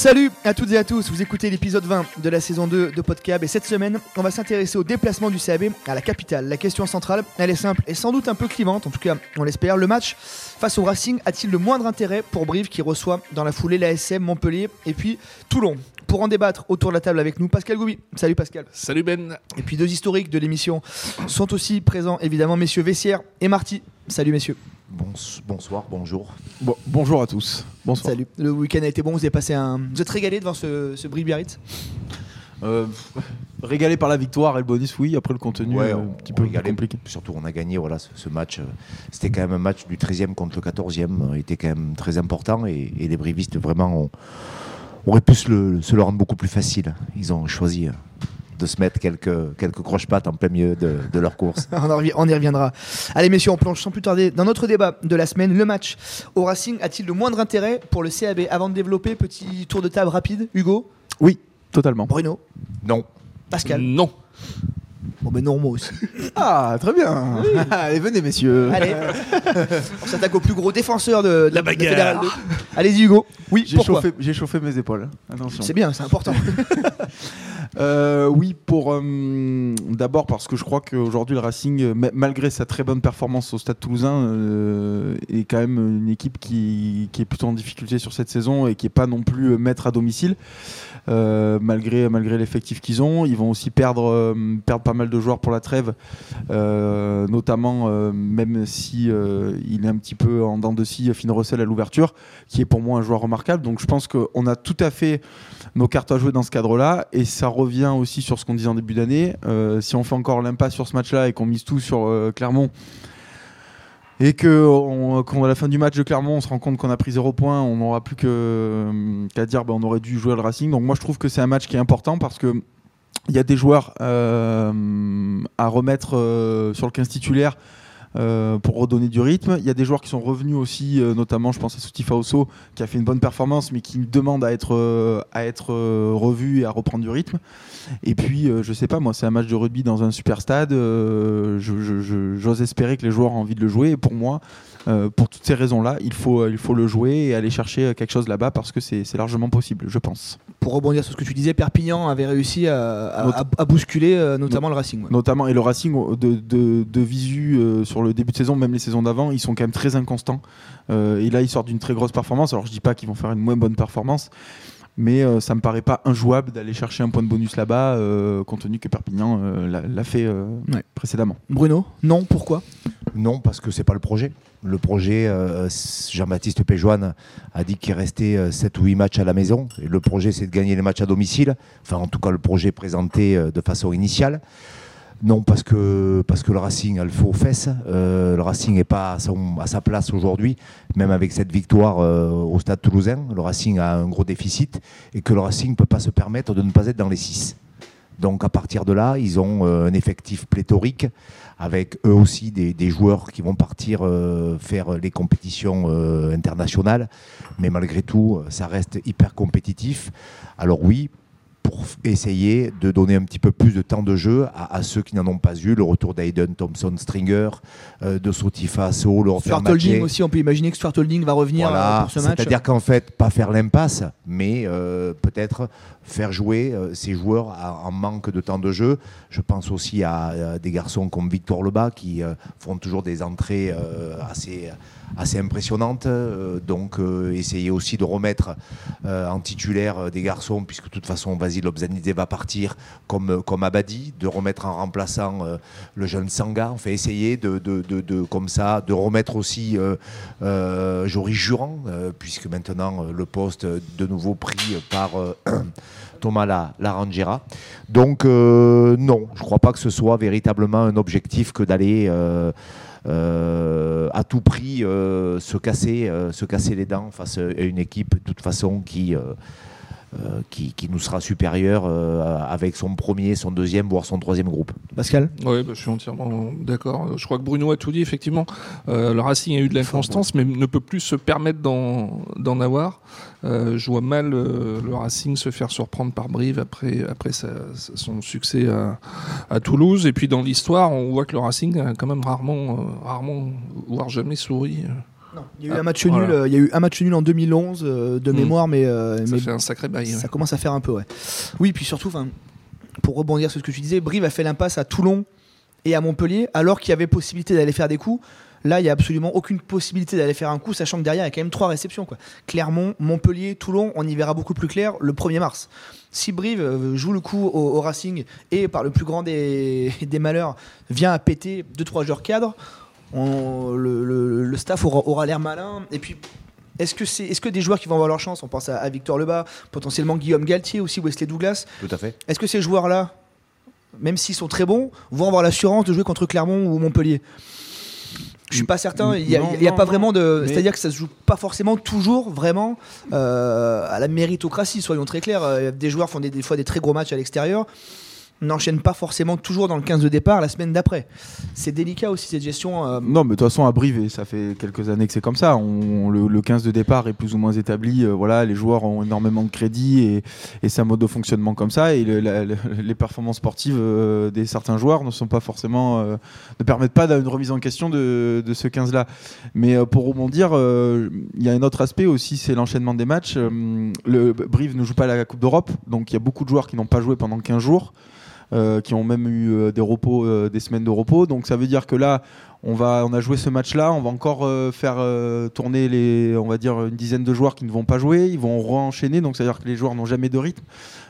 Salut à toutes et à tous, vous écoutez l'épisode 20 de la saison 2 de Podcab et cette semaine, on va s'intéresser au déplacement du CAB à la capitale. La question centrale, elle est simple et sans doute un peu clivante, en tout cas on l'espère. Le match face au Racing a-t-il le moindre intérêt pour Brive qui reçoit dans la foulée l'ASM, Montpellier et puis Toulon? Pour en débattre autour de la table avec nous, Pascal Goubi. Salut Pascal. Salut Ben. Et puis deux historiques de l'émission sont aussi présents évidemment, messieurs Vessière et Marty. Salut messieurs. Bonsoir, bonjour. Bon, bonjour à tous. Bonsoir. Salut. Le week-end a été bon, vous avez passé un. Vous êtes régalé devant ce, ce Brive Biarritz? Euh, régalé par la victoire et le bonus, oui. Après le contenu, Ouais, euh, on- un petit peu compliqué. Surtout, on a gagné voilà, ce, ce match. euh, C'était quand même un match du 13e contre le 14e. euh, était quand même très important. Et, et les brivistes, vraiment, ont- auraient pu se le, se le rendre beaucoup plus facile. Ils ont choisi de se mettre quelques, quelques croche-pattes en plein milieu de, de leur course. on, en revi- on y reviendra. Allez messieurs, on plonge sans plus tarder dans notre débat de la semaine. Le match au Racing a-t-il le moindre intérêt pour le CAB Avant de développer, petit tour de table rapide. Hugo, Oui, totalement. Bruno, Non. Pascal. Non. Bon ben non, moi aussi. Ah, très bien. Allez, venez, messieurs. Allez, on s'attaque au plus gros défenseur de, de La bagarre. Fédéral 2. Allez-y Hugo. Oui, J'ai pourquoi chauffé, j'ai chauffé mes épaules. Attention. C'est bien, c'est important. Euh, oui, pour euh, d'abord parce que je crois qu'aujourd'hui le Racing, euh, ma- malgré sa très bonne performance au Stade Toulousain, euh, est quand même une équipe qui, qui est plutôt en difficulté sur cette saison et qui est pas non plus euh, maître à domicile. Malgré malgré l'effectif qu'ils ont, ils vont aussi perdre perdre pas mal de joueurs pour la trêve, notamment même si il est un petit peu en dents de scie, Finn Russell à l'ouverture, qui est pour moi un joueur remarquable. Donc je pense qu'on a tout à fait nos cartes à jouer dans ce cadre-là. Et ça revient aussi sur ce qu'on disait en début d'année. Euh, si on fait encore l'impasse sur ce match-là et qu'on mise tout sur euh, Clermont, et que qu'à la fin du match de Clermont, on se rend compte qu'on a pris zéro point, on n'aura plus euh, qu'à dire bah, on aurait dû jouer le Racing. Donc moi, je trouve que c'est un match qui est important parce que il y a des joueurs euh, à remettre sur le 15 titulaire. Euh, pour redonner du rythme. Il y a des joueurs qui sont revenus aussi, euh, notamment je pense à Souti Faoso qui a fait une bonne performance mais qui demande à être, euh, revu et à reprendre du rythme. Et puis, je sais pas, moi, c'est un match de rugby dans un super stade. J'ose espérer que les joueurs ont envie de le jouer. Et pour moi, pour toutes ces raisons-là, il faut, il faut le jouer et aller chercher quelque chose là-bas parce que c'est largement possible, je pense. Pour rebondir sur ce que tu disais, Perpignan avait réussi à, à- Not- à- à bousculer euh, notamment le Racing. ouais. Notamment, et le Racing de, de, de visu euh, sur le début de saison, même les saisons d'avant, ils sont quand même très inconstants. Euh, et là, ils sortent d'une très grosse performance. Alors, je dis pas qu'ils vont faire une moins bonne performance, mais euh, ça me paraît pas injouable d'aller chercher un point de bonus là-bas, euh, compte tenu que Perpignan euh, l'a- fait euh, Ouais. précédemment. Bruno, non, pourquoi? Non, parce que c'est pas le projet. Le projet, euh, Jean-Baptiste Péjoine a dit qu'il restait 7 ou 8 matchs à la maison. Le projet, c'est de gagner les matchs à domicile. Enfin, en tout cas, le projet présenté euh, de façon initiale. Non, parce que, le Racing a le faux aux fesses. Euh, le Racing n'est pas à, sa place aujourd'hui, même avec cette victoire euh, au Stade toulousain. Le Racing a un gros déficit et que le Racing ne peut pas se permettre de ne pas être dans les 6. Donc à partir de là, ils ont euh, un effectif pléthorique avec eux aussi des, des joueurs qui vont partir euh, faire les compétitions euh, internationales. Mais malgré tout, ça reste hyper compétitif. Alors oui, pour essayer de donner un petit peu plus de temps de jeu à, à ceux qui n'en ont pas eu, le retour d'Aiden Thompson Stringer, euh, de Sotifa So, le Stuart Holding aussi, on peut imaginer que Stuart Holding va revenir voilà, pour ce match. c'est-à-dire qu'en fait, pas faire l'impasse, mais euh, peut-être faire jouer euh, ces joueurs en manque de temps de jeu. Je pense aussi à, à des garçons comme Victor Lebas qui euh, font toujours des entrées euh, assez, assez impressionnantes. Euh, donc, euh, essayer aussi de remettre euh, en titulaire euh, des garçons, puisque de toute façon, Vasile Lobzanidze va partir comme, comme Abadi, de remettre en remplaçant euh, le jeune Sanga. On fait essayer de, de, de, comme ça, de remettre aussi euh, euh, Joris Jurand, euh, puisque maintenant euh, le poste euh, de nouveau pris par euh, Thomas La- Larangera. Donc euh, non, je ne crois pas que ce soit véritablement un objectif que d'aller euh, euh, à tout prix se, casser, se casser les dents face à une équipe de toute façon qui, euh, qui, nous sera supérieur euh, avec son premier, son deuxième, voire son troisième groupe. Pascal Oui, bah, je suis entièrement d'accord. Je crois que Bruno a tout dit, effectivement. Euh, le Racing a eu de l'inconstance, mais ne peut plus se permettre d'en avoir. Je vois mal le Racing se faire surprendre par Brive après, après son succès à, à Toulouse. Et puis dans l'histoire, on voit que le Racing a quand même rarement, rarement voire jamais souri. Non, il y a eu Ah, un match nul. Il y a eu un match nul en 2011 euh, de Mm. mémoire, mais, euh, Ça mais fait un sacré bail. ça ouais. commence à faire un peu, ouais. Oui, puis surtout, pour rebondir sur ce que tu disais, Brive a fait l'impasse à Toulon et à Montpellier, alors qu'il y avait possibilité d'aller faire des coups. Là, il n'y a absolument aucune possibilité d'aller faire un coup, sachant que derrière, il y a quand même trois réceptions. Quoi. Clermont, Montpellier, Toulon, on y verra beaucoup plus clair le 1er mars. Si Brive euh, joue le coup au, au Racing et, par le plus grand des, des malheurs, vient à péter 2-3 joueurs cadres, on- le, le- le staff aura, aura l'air malin. Et puis, est-ce que, c'est, est-ce que des joueurs qui vont avoir leur chance, on pense à, à Victor Lebas, potentiellement Guillaume Galtier, aussi Wesley Douglas, Tout à fait. est-ce que ces joueurs-là, même s'ils sont très bons, vont avoir l'assurance de jouer contre Clermont ou Montpellier? Je suis pas certain. Il n'y a, pas non. vraiment de. C'est-à-dire que ça se joue pas forcément toujours vraiment euh, à la méritocratie. Soyons très clairs. Euh, Des joueurs font des, des fois des très gros matchs à l'extérieur. N'enchaînent pas forcément toujours dans le 15 de départ la semaine d'après. C'est délicat aussi cette gestion. euh, Non, mais de toute façon, à Brive, ça fait quelques années que c'est comme ça. Le, le 15 de départ est plus ou moins établi. euh, voilà, les joueurs ont énormément de crédit et, c'est un mode de fonctionnement comme ça. Et les performances sportives euh, des certains joueurs ne sont pas forcément, ne permettent pas d'une remise en question de, ce 15-là. Mais pour rebondir, il y a un autre aspect aussi, c'est l'enchaînement des matchs. Le Brive ne joue pas la Coupe d'Europe, donc il y a beaucoup de joueurs qui n'ont pas joué pendant 15 jours. Euh, qui ont même eu euh, des repos, euh, des semaines de repos. Donc ça veut dire que là, on va, on a joué ce match-là, on va encore faire tourner les, on va dire une dizaine de joueurs qui ne vont pas jouer, ils vont re-enchaîner, donc ça veut dire que les joueurs n'ont jamais de rythme.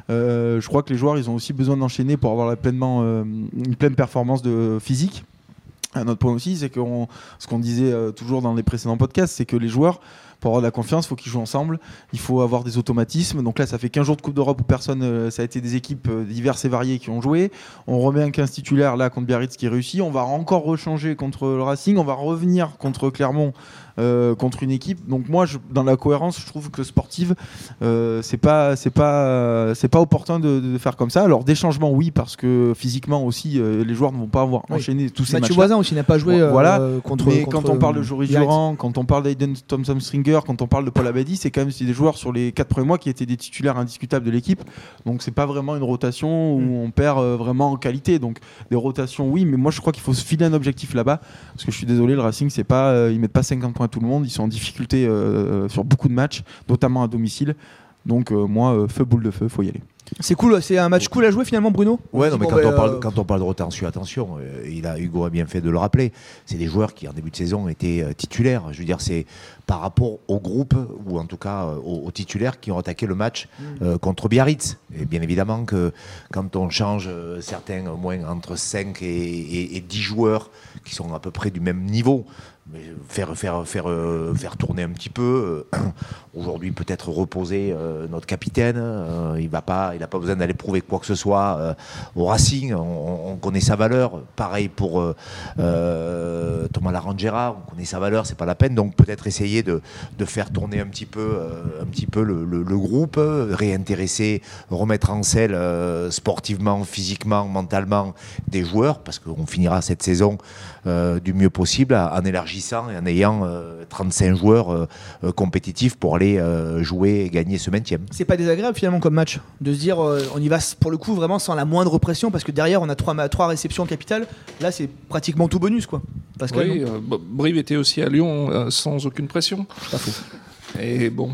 Je crois que les joueurs, ils ont aussi besoin d'enchaîner pour avoir pleinement, une pleine performance de physique. Un autre point aussi, c'est que ce qu'on disait toujours dans les précédents podcasts, c'est que les joueurs, pour avoir de la confiance, il faut qu'ils jouent ensemble, il faut avoir des automatismes. Donc là, ça fait 15 jours de Coupe d'Europe où personne, euh, ça a été des équipes euh, diverses et variées qui ont joué. On remet un 15 titulaire là contre Biarritz qui réussit. On va encore rechanger contre le Racing. On va revenir contre Clermont, euh, contre une équipe. Donc moi, je- dans la cohérence, je trouve que sportive, euh, c'est pas, c'est pas, euh, c'est pas opportun de, de faire comme ça. Alors des changements, oui, parce que physiquement aussi, les joueurs ne vont pas avoir Oui. enchaîné tous ces Mathieu matchs. Voisin aussi n'a pas joué Voilà. contre. Mais contre, quand on parle de Joris Biarritz. Durand, quand on parle d'Aiden Thompson Stringer, quand on parle de Paul Abadi, c'est quand même des joueurs sur les 4 premiers mois qui étaient des titulaires indiscutables de l'équipe. Donc c'est pas vraiment une rotation où Mm. on perd euh, vraiment en qualité. Donc des rotations, oui, mais moi je crois qu'il faut se filer un objectif là-bas. Parce que je suis désolé, le Racing, c'est pas, euh, ils mettent pas 50 points à tout le monde. Ils sont en difficulté euh, sur beaucoup de matchs, notamment à domicile. Donc euh, moi, euh, feu boule de feu, faut y aller. C'est cool, c'est un match cool à jouer finalement, Bruno Ouais, non, mais Bon, quand, on parle, euh, quand on parle de retention, attention, euh, il a, Hugo a bien fait de le rappeler. C'est des joueurs qui, en début de saison, étaient euh, titulaires. Je veux dire, c'est par rapport au groupe, ou en tout cas euh, aux, aux titulaires qui ont attaqué le match euh, contre Biarritz. Et bien évidemment que quand on change euh, certains, au moins entre 5 et, et- et 10 joueurs qui sont à peu près du même niveau, faire, faire, faire, euh, faire tourner un petit peu. euh, Aujourd'hui, peut-être reposer euh, notre capitaine. il n'a pas, il pas besoin d'aller prouver quoi que ce soit au Racing. On, on connaît sa valeur. Pareil pour Thomas Larangera. On connaît sa valeur. C'est pas la peine. Donc peut-être essayer de, de faire tourner un petit peu, un petit peu le, le- le groupe, réintéresser, remettre en selle sportivement, physiquement, mentalement des joueurs, parce qu'on finira cette saison du mieux possible en élargissant et en ayant euh, 35 joueurs euh, euh, compétitifs pour aller euh, jouer et gagner ce maintien. C'est pas désagréable finalement comme match de se dire euh, on y va pour le coup vraiment sans la moindre pression parce que derrière on a trois, trois réceptions capitales. Là c'est pratiquement tout bonus quoi. Pascal, Oui, euh, Brive était aussi à Lyon euh, sans aucune pression. Pas faux. Et bon,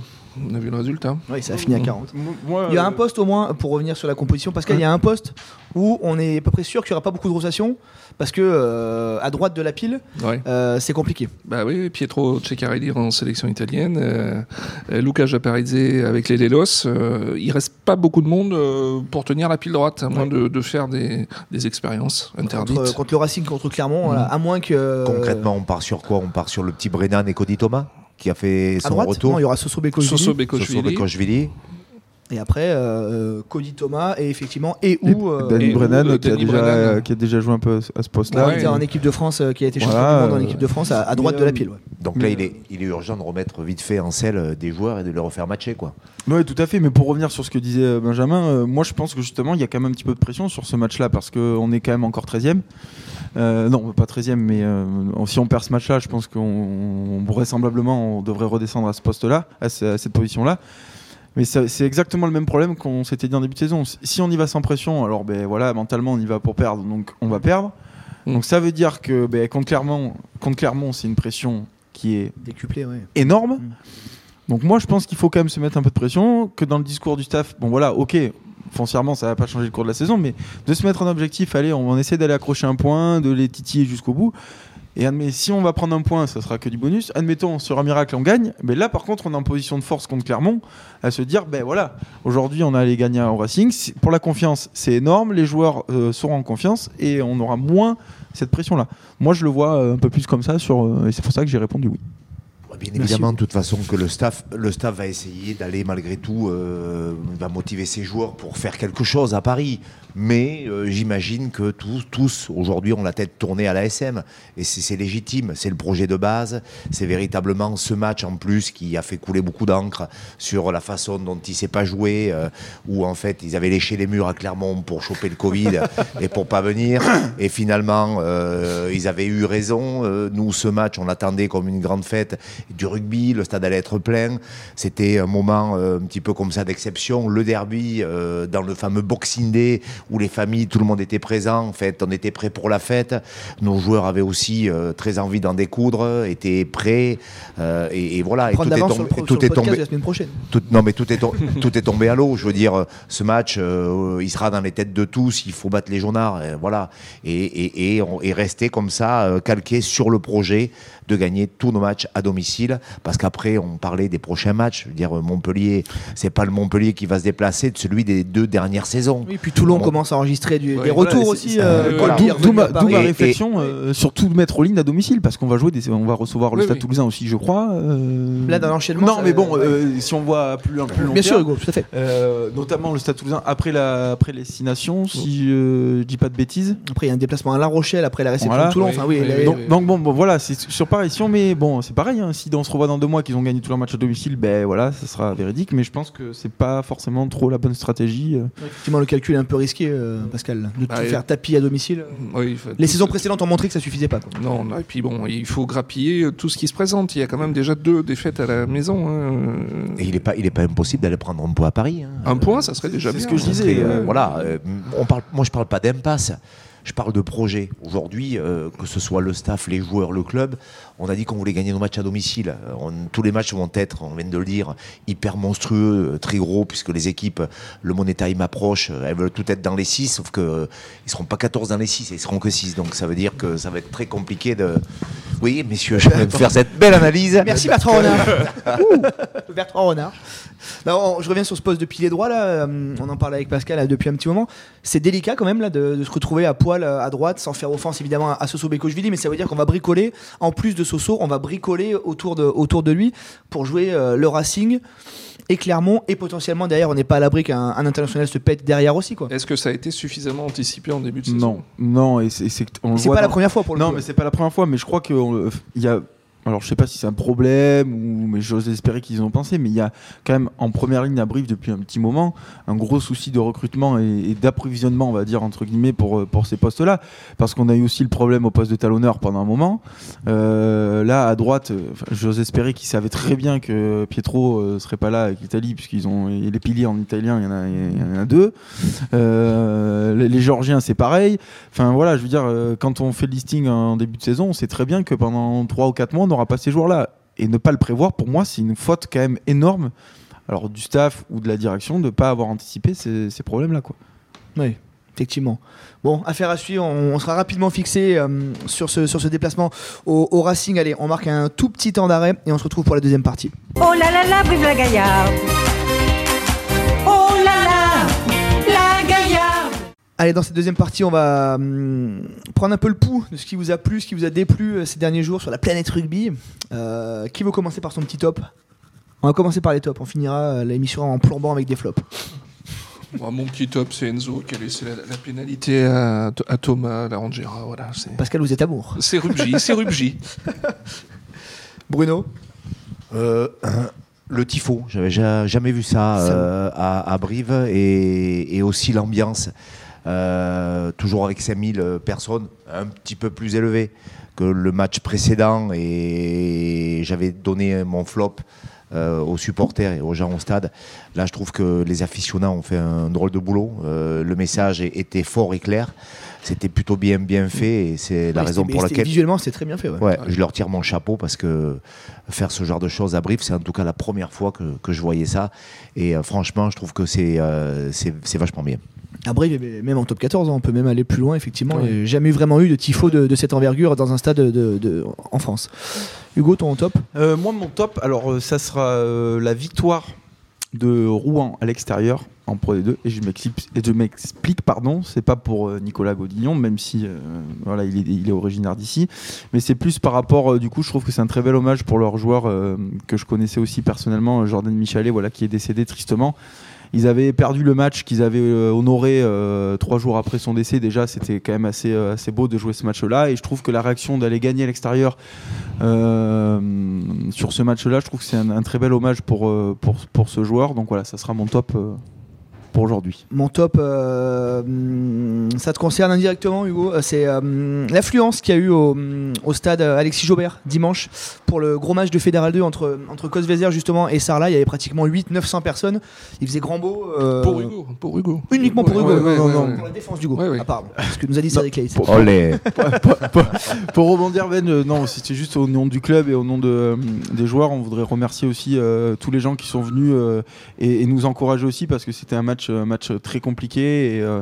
on a vu le résultat. Oui, ça a fini à 40. Moi, Il y a un euh, poste au moins, pour revenir sur la composition, Pascal, il y a un poste où on est à peu près sûr qu'il n'y aura pas beaucoup de rotation parce que euh, à droite de la pile, Ouais. euh, c'est compliqué. Bah oui, Pietro Ceccarelli en sélection italienne, euh, Luca Japarizze avec les Lelos. euh, il reste pas beaucoup de monde euh, pour tenir la pile droite, à moins Ouais. de, de faire des, des expériences interdites. Contre, contre le Racing, contre Clermont, voilà, à moins que. Concrètement, on part sur quoi? On part sur le petit Brennan et Cody Thomas? Qui a fait à son droite, retour. non, il y aura Soso Bekovic. Et après, euh, Cody Thomas et effectivement, et euh, Danny où, Brennan euh, qui, a Danny déjà, Brennan. qui a déjà joué un peu à ce poste-là. là, il était en équipe de France, euh, qui a été champion Voilà, du monde en euh, équipe de France, à, à droite de la euh, pile. ouais. Donc là, il est, il est urgent de remettre vite fait en selle euh, des joueurs et de les refaire matcher. Quoi. Oui, tout à fait. Mais pour revenir sur ce que disait euh, Benjamin, euh, moi je pense que justement il y a quand même un petit peu de pression sur ce match-là parce qu'on est quand même encore 13e. Euh, non, pas 13e, mais euh, si on perd ce match-là, je pense qu'on on- vraisemblablement on devrait redescendre à ce poste-là, à cette position-là. Mais c'est exactement le même problème qu'on s'était dit en début de saison. Si on y va sans pression, alors ben voilà, mentalement on y va pour perdre, donc on va perdre. Mm. Donc ça veut dire que ben, contre Clermont, contre Clermont, c'est une pression qui est Décuplé, ouais. énorme. Mm. Donc moi je pense qu'il faut quand même se mettre un peu de pression, que dans le discours du staff, bon voilà, ok, foncièrement ça va pas changer le cours de la saison, mais de se mettre un objectif, allez, on va essayer d'aller accrocher un point, de les titiller jusqu'au bout. Et admet, si on va prendre un point, ça sera que du bonus. Admettons, sur un miracle, on gagne. Mais là, par contre, on est en position de force contre Clermont, à se dire, ben voilà, aujourd'hui, on a allé gagner au Racing. Pour la confiance, c'est énorme. Les joueurs euh, seront en confiance et on aura moins cette pression-là. Moi, je le vois euh, un peu plus comme ça, sur, euh, et c'est pour ça que j'ai répondu oui. Bien évidemment, de toute façon, que le staff, le staff va essayer d'aller malgré tout, euh, va motiver ses joueurs pour faire quelque chose à Paris. Mais euh, j'imagine que tous, tous aujourd'hui, ont la tête tournée à la SM. Et c'est légitime, c'est le projet de base. C'est véritablement ce match en plus qui a fait couler beaucoup d'encre sur la façon dont il s'est pas joué, euh, où en fait ils avaient léché les murs à Clermont pour choper le Covid et pour pas venir. Et finalement, ils avaient eu raison. Nous, ce match, on l'attendait comme une grande fête du rugby. Le stade allait être plein. C'était un moment euh, un petit peu comme ça d'exception. Le derby euh, dans le fameux Boxing Day où les familles, tout le monde était présent. En fait, on était prêts pour la fête. Nos joueurs avaient aussi euh, très envie d'en découdre, étaient prêts. Et, et voilà. Et tout est tombé. pro- et tout est tombé de la semaine prochaine. tout, non, mais tout est, tout est tombé à l'eau. Je veux dire, ce match, il sera dans les têtes de tous. Il faut battre les jaunards. euh, voilà. Et, et, et, on- et rester comme ça, calqué sur le projet de gagner tous nos matchs à domicile. Parce qu'après, on parlait des prochains matchs. Je veux dire, Montpellier, c'est pas le Montpellier qui va se déplacer de celui des deux dernières saisons. Oui, puis Toulon commence à enregistrer du- Ouais, des voilà, retours aussi. c'est- euh, euh, voilà. D'où ma, Et- réflexion, euh, surtout de mettre Olin à domicile, parce qu'on va jouer des, on va recevoir le Oui, Stade oui. Toulousain aussi, je crois. euh. Là, dans l'enchaînement, Non, ça- mais bon, ouais. euh, si on voit plus un plus long Bien sûr, Hugo, tout à fait. euh, notamment le Stade Toulousain après la après les six nations, si je dis pas de bêtises. Après, il y a un déplacement à La Rochelle après la réception Voilà. de Toulon. Oui, Enfin, oui, Donc, oui. donc bon, bon, voilà, c'est sur pareil. Si on met, bon, c'est pareil. Si on se revoit dans deux mois qu'ils ont gagné tous leurs matchs à domicile, ben voilà, ça sera véridique. Mais je pense que c'est pas forcément trop la bonne stratégie. euh. effectivement, le calcul est un peu risqué, euh, Pascal, de Bah, tout faire tapis à domicile. Oui, faut- Les saisons précédentes ont montré que ça suffisait pas. quoi. Non, non, et puis bon, il faut grappiller euh, tout ce qui se présente. Il y a quand même déjà deux défaites à la maison. hein. Et il n'est pas, il est pas impossible d'aller prendre un point à Paris. hein. Un point, ça serait déjà C'est bien. ce que je disais, euh, euh, voilà, euh, on parle, moi je parle pas d'impasse, je parle de projet. Aujourd'hui, euh, que ce soit le staff, les joueurs, le club, on a dit qu'on voulait gagner nos matchs à domicile. Euh, on- tous les matchs vont être, on vient de le dire, hyper monstrueux, euh, très gros, puisque les équipes, le Money Time approche, elles veulent tout être dans les 6, sauf que euh, ils seront pas 14 dans les 6, ils seront que 6. Donc ça veut dire que ça va être très compliqué de. Oui, messieurs, je vais faire cette belle analyse. Merci Bertrand Renard. Bertrand Renard. Non, on- je reviens sur ce poste de pilier droit là. on en parlait avec Pascal là, depuis un petit moment. C'est délicat quand même là de, de se retrouver à poil euh, à droite sans faire offense évidemment à, Soso Bekochvili, mais ça veut dire qu'on va bricoler en plus de Soso, on va bricoler autour de, autour de lui pour jouer euh, le Racing et Clermont et potentiellement derrière on n'est pas à l'abri qu'un un international se pète derrière aussi quoi. Est-ce que ça a été suffisamment anticipé en début de saison? Non, non, et c'est, c'est- on le C'est voit pas la première fois pour le Non, coup. mais c'est pas la première fois, mais je crois qu'il y a. Alors, je sais pas si c'est un problème, ou, mais j'ose espérer qu'ils ont pensé, mais il y a quand même en première ligne à Brive depuis un petit moment un gros souci de recrutement et, d'approvisionnement, on va dire, entre guillemets, pour, euh, pour ces postes-là. Parce qu'on a eu aussi le problème au poste de talonneur pendant un moment. Euh, là, à droite, euh, j'ose espérer qu'ils savaient très bien que Pietro serait pas là avec l'Italie, puisqu'ils ont et les piliers en italien, il y en a, en deux. Les, les Géorgiens, c'est pareil. Enfin voilà, je veux dire, quand on fait le listing en début de saison, on sait très bien que pendant 3 ou 4 mois, n'aura pas ces joueurs-là. Et ne pas le prévoir, pour moi, c'est une faute quand même énorme. Alors du staff ou de la direction de ne pas avoir anticipé ces, ces problèmes-là. quoi. Oui, effectivement. Bon, affaire à suivre, on, on sera rapidement fixé euh, sur, ce, sur ce déplacement au, au Racing. Allez, on marque un tout petit temps d'arrêt et on se retrouve pour la deuxième partie. Oh là là là, la Gaillarde Allez, dans cette deuxième partie, on va hum, prendre un peu le pouls de ce qui vous a plu, ce qui vous a déplu euh, ces derniers jours sur la planète rugby. Euh, qui veut commencer par son petit top? On va commencer par les tops. On finira euh, l'émission en plombant avec des flops. Bon, mon petit top, c'est Enzo qui a laissé la, la pénalité à, à Thomas Larangera. Voilà, c'est. Pascal, vous êtes amour. C'est Rubji, c'est Rubji. Bruno? Euh, le tifo, j'avais ja- jamais vu ça, Ça- euh, à, à Brive et, et aussi l'ambiance, euh, toujours avec 5000 personnes, un petit peu plus élevé que le match précédent et j'avais donné mon flop euh, aux supporters et aux gens au stade. Là, je trouve que les aficionats ont fait un drôle de boulot. Euh, le message était fort et clair. C'était plutôt bien bien fait et c'est la raison pour laquelle Visuellement, c'est très bien fait. ouais. Ouais, je leur tire mon chapeau parce que faire ce genre de choses à Brive, c'est en tout cas la première fois que, que je voyais ça. Et euh, franchement, je trouve que c'est vachement bien. Mais même en top 14, hein, on peut même aller plus loin, effectivement. Ouais. Il y a jamais vraiment eu de tifo de, de cette envergure dans un stade de, de- en France. Hugo, ton top? Euh, moi, mon top, alors euh, ça sera euh, la victoire de Rouen à l'extérieur en Pro D2. Et je m'explique, et je m'explique, pardon, c'est pas pour euh, Nicolas Godillon, même si euh, voilà, il est, il est originaire d'ici, mais c'est plus par rapport, euh, du coup, je trouve que c'est un très bel hommage pour leur joueur que je connaissais aussi personnellement, Jordan Michalet, voilà, qui est décédé tristement. Ils avaient perdu le match qu'ils avaient euh, honoré euh, trois jours après son décès. Déjà, c'était quand même assez, euh, assez beau de jouer ce match-là. Et je trouve que la réaction d'aller gagner à l'extérieur sur ce match-là, je trouve que c'est un, un très bel hommage pour, pour, pour ce joueur. Donc voilà, ça sera mon top pour aujourd'hui. Mon top, euh, hum, ça te concerne indirectement, Hugo. Euh, C'est euh, l'affluence qu'il y a eu au, au stade Alexis Jaubert dimanche pour le gros match de Fédéral 2 entre, entre Cosvezer justement et Sarlat. Il y avait pratiquement 800-900 personnes. Il faisait grand beau. euh, Pour Hugo, pour Hugo. Uniquement pour Hugo. ouais, ouais, non, ouais, non, ouais. Pour la défense d'Hugo. Ouais, ouais. Ah, pardon. Ce que nous a dit Cédric Leitz. Pour- rebondir, Ben, euh, non, c'était juste au nom du club et au nom de, euh, des joueurs. On voudrait remercier aussi euh, tous les gens qui sont venus euh, et, et nous encourager aussi parce que c'était un match, un match très compliqué et euh,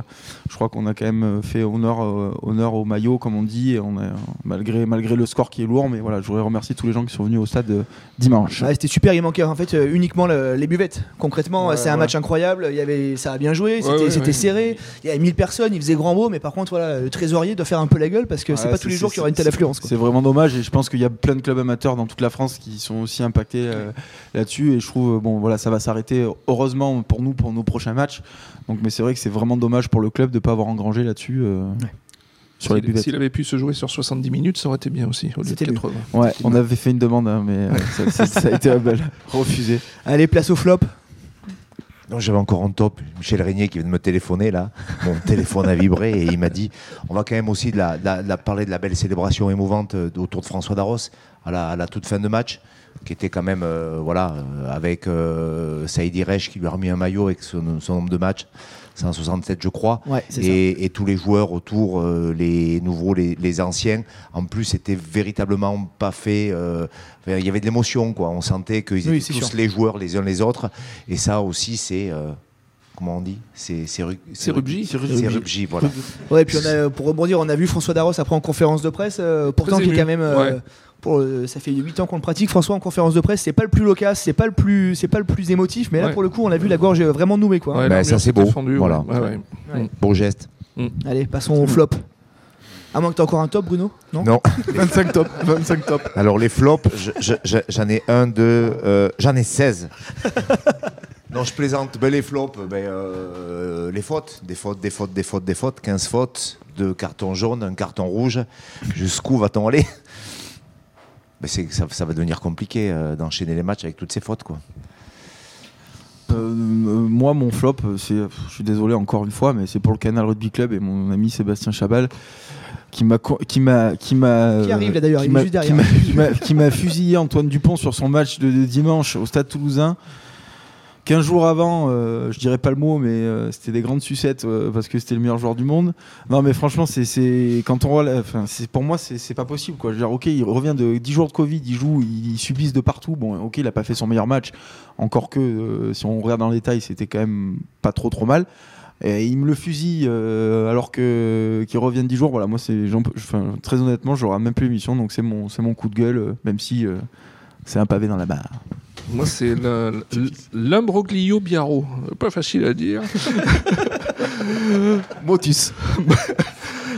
je crois qu'on a quand même fait honneur, euh, honneur au maillot, comme on dit, et on a, malgré, malgré le score qui est lourd. Mais voilà, je voudrais remercier tous les gens qui sont venus au stade euh, dimanche. C'était super, il manquait en fait euh, uniquement le- les buvettes. Concrètement, Ouais, c'est un ouais. match incroyable, il y avait, ça a bien joué, c'était ouais, c'était ouais. serré, il y avait 1000 personnes, il faisait grand beau, mais par contre, voilà, le trésorier doit faire un peu la gueule parce que c'est pas tous les jours qu'il y aura une telle affluence. C'est vraiment dommage et je pense qu'il y a plein de clubs amateurs dans toute la France qui sont aussi impactés euh, là-dessus et je trouve bon voilà ça va s'arrêter heureusement pour nous pour nos prochains matchs. Donc mais c'est vrai que c'est vraiment dommage pour le club de pas avoir engrangé là-dessus euh, sur les S'il- avait pu se jouer sur 70 minutes, ça aurait été bien aussi, au lieu de C'était mieux. 80. Ouais, on avait fait une demande hein, mais euh, ça, ça- ça a été refusé. Allez, place au flop. J'avais encore en top Michel Régnier qui vient de me téléphoner là. Mon téléphone a vibré et il m'a dit on va quand même aussi de la, de la- de la- parler de la belle célébration émouvante euh, autour de François Darros à la, à la toute fin de match qui était quand même euh, voilà euh, avec euh, Saïdi Reich qui lui a remis un maillot avec son, son nombre de matchs 167 je crois Ouais, et, et tous les joueurs autour, euh, les nouveaux, les, les anciens. En plus, c'était véritablement pas fait. euh, il y avait de l'émotion, quoi. On sentait qu'ils Oui, étaient tous sûr. les joueurs les uns les autres. Et ça aussi, c'est euh, comment on dit? C'est c'est ru- C'est Rubji. C'est Rubji, voilà. Ouais, et puis on a, pour rebondir, on a vu François Darros après en conférence de presse, euh, pourtant qui est quand même. euh, Ouais. Pour, euh, ça fait 8 ans qu'on le pratique. François en conférence de presse, c'est pas le plus loquace, c'est pas le plus, c'est pas le plus émotif, mais là Ouais. pour le coup, on a vu la gorge vraiment nouée quoi. Ouais, Bah, ça, c'est beau. fendue, Voilà. ouais. Ouais, ouais. Beau geste. Allez, passons au flop. À moins que t'aies encore un top, Bruno? Non? Non. 25 top, 25 top. Alors les flops, je- je- je- j'en ai un, deux, euh, j'en ai 16. non, je plaisante. Ben, les flops, ben, euh, les fautes, des fautes, des fautes, des fautes, des fautes, 15 fautes, deux cartons jaunes, un carton rouge. Jusqu'où va-t-on aller? Ben, c'est, ça, ça va devenir compliqué euh, d'enchaîner les matchs avec toutes ces fautes. Quoi. Euh, euh, moi, mon flop, c'est, je suis désolé encore une fois, mais c'est pour le Canal Rugby Club et mon ami Sébastien Chabal qui m'a, qui m'a, qui m'a, Qui arrive, là, d'ailleurs, qui il est m'a- juste derrière. qui m'a- qui m'a- qui m'a fusillé Antoine Dupont sur son match de, de dimanche au Stade Toulousain. 15 jours avant, euh, je dirais pas le mot, mais euh, c'était des grandes sucettes euh, parce que c'était le meilleur joueur du monde. Non, mais franchement, c'est, quand on pour moi, c'est, pas possible. Je ok, il revient de 10 jours de Covid, il joue, il, subisse de partout. Bon, ok, il a pas fait son meilleur match, encore que si on regarde dans le détail, c'était quand même pas trop trop mal. Et il me le fusille alors que qu'il revient de 10 jours. Voilà, moi c'est, très honnêtement, j'aurai même plus l'émission, donc c'est mon, coup de gueule, même si c'est un pavé dans la barre. Moi, c'est l'imbroglio Biaro. Pas facile à dire. Motus.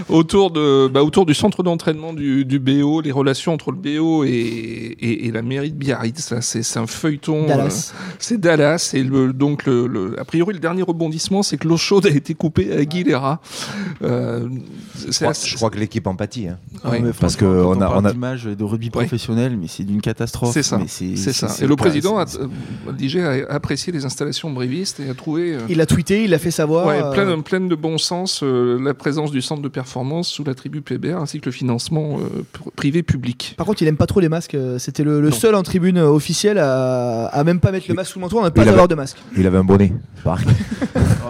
autour de bah, autour du centre d'entraînement du, du BO, les relations entre le BO et, et, et la mairie de Biarritz. C'est un feuilleton. Dallas. euh, c'est Dallas et le, donc le, le- a priori le dernier rebondissement, c'est que l'eau chaude a été coupée à Aguilera. Euh, Je crois, assez- je crois que l'équipe empathie. hein. Ouais. mais Parce franchement, que quand on a- on a- d'image de rugby Ouais. professionnel, mais c'est d'une catastrophe. C'est ça. Mais C'est ça. Et le président, a, c'est- DJ a apprécié les installations brivistes et a trouvé. euh, Il a tweeté, il a fait savoir. Ouais, euh, pleine, pleine de bon sens, euh, la présence du centre de performance sous la tribu PBR ainsi que le financement euh, pr- privé-public. Par contre, il aime pas trop les masques. euh, C'était le, seul en tribune euh, officielle à, à même pas mettre le masque sous le manteau, à ne pas Il avait- avoir de masque. Il avait un bonnet.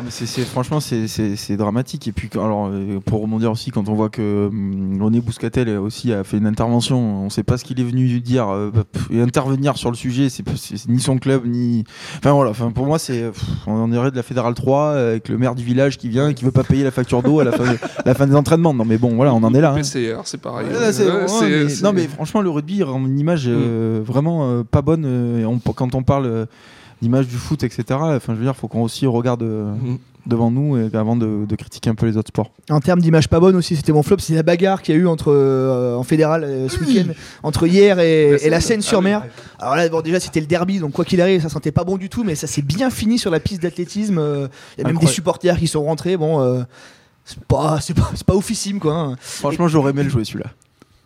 Mais franchement, c'est- dramatique. Et puis, alors, pour rebondir aussi, quand on voit que hum, René Bouscatel aussi a fait une intervention, on ne sait pas ce qu'il est venu dire euh, et intervenir sur le sujet. C'est ni son club, ni. Enfin voilà, enfin, pour moi, c'est on dirait de la Fédérale 3 euh, avec le maire du village qui vient et qui veut pas payer la facture d'eau à la fin, la fin des entraînements. Non, mais bon, voilà, on en est là. hein. PCR, c'est pareil. Ouais, là, c'est- Ouais, ouais, c'est- mais- c'est- non mais franchement le rugby rend une image euh, vraiment euh, pas bonne euh, et on- quand on parle euh, d'image du foot etc enfin je veux dire faut qu'on aussi regarde euh, Mm. devant nous et avant de, de critiquer un peu les autres sports En termes d'image pas bonne aussi, c'était mon flop. C'est la bagarre qu'il y a eu entre, euh, en fédéral euh, ce week-end entre hier et, La et la Seine. Seine-sur-Mer. Ah Alors là, bon, déjà, c'était le derby, donc quoi qu'il arrive, ça sentait pas bon du tout, mais ça s'est bien fini sur la piste d'athlétisme. euh, Il y a même des supporters qui sont rentrés. Bon, euh, c'est pas, c'est pas, c'est pas oufissime quoi. hein. franchement j'aurais aimé le jouer celui-là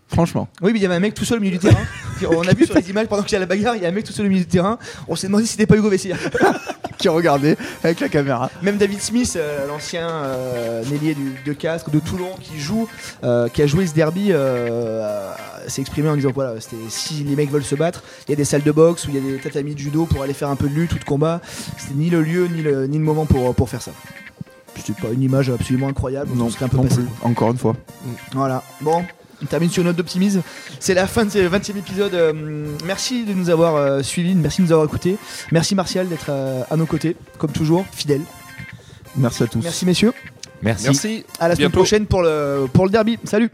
franchement Oui, mais il y avait un mec tout seul au milieu du terrain. On a vu sur les images pendant qu'il y a la bagarre, il y a un mec tout seul au milieu du terrain. On s'est demandé si c'était pas Hugo Vessier. qui regardait avec la caméra Même David Smith, euh, l'ancien euh, ailier du, de Castres, de Toulon, qui joue, euh, qui a joué ce derby, euh, s'est exprimé en disant voilà, c'était si les mecs veulent se battre, il y a des salles de boxe où il y a des tatamis de judo pour aller faire un peu de lutte ou de combat. C'était ni le lieu ni le, ni le moment pour, pour faire ça. C'est pas une image absolument incroyable. non, un peu non passé. plus encore une fois Voilà. Bon. On termine sur une note d'optimisme. C'est la fin de ce 20e épisode. Euh, merci de nous avoir euh, suivis, merci de nous avoir écoutés. Merci Martial d'être euh, à nos côtés, comme toujours, fidèle. merci à tous Merci messieurs. Merci. Merci. À la semaine Bientôt. prochaine pour le, pour le derby. Salut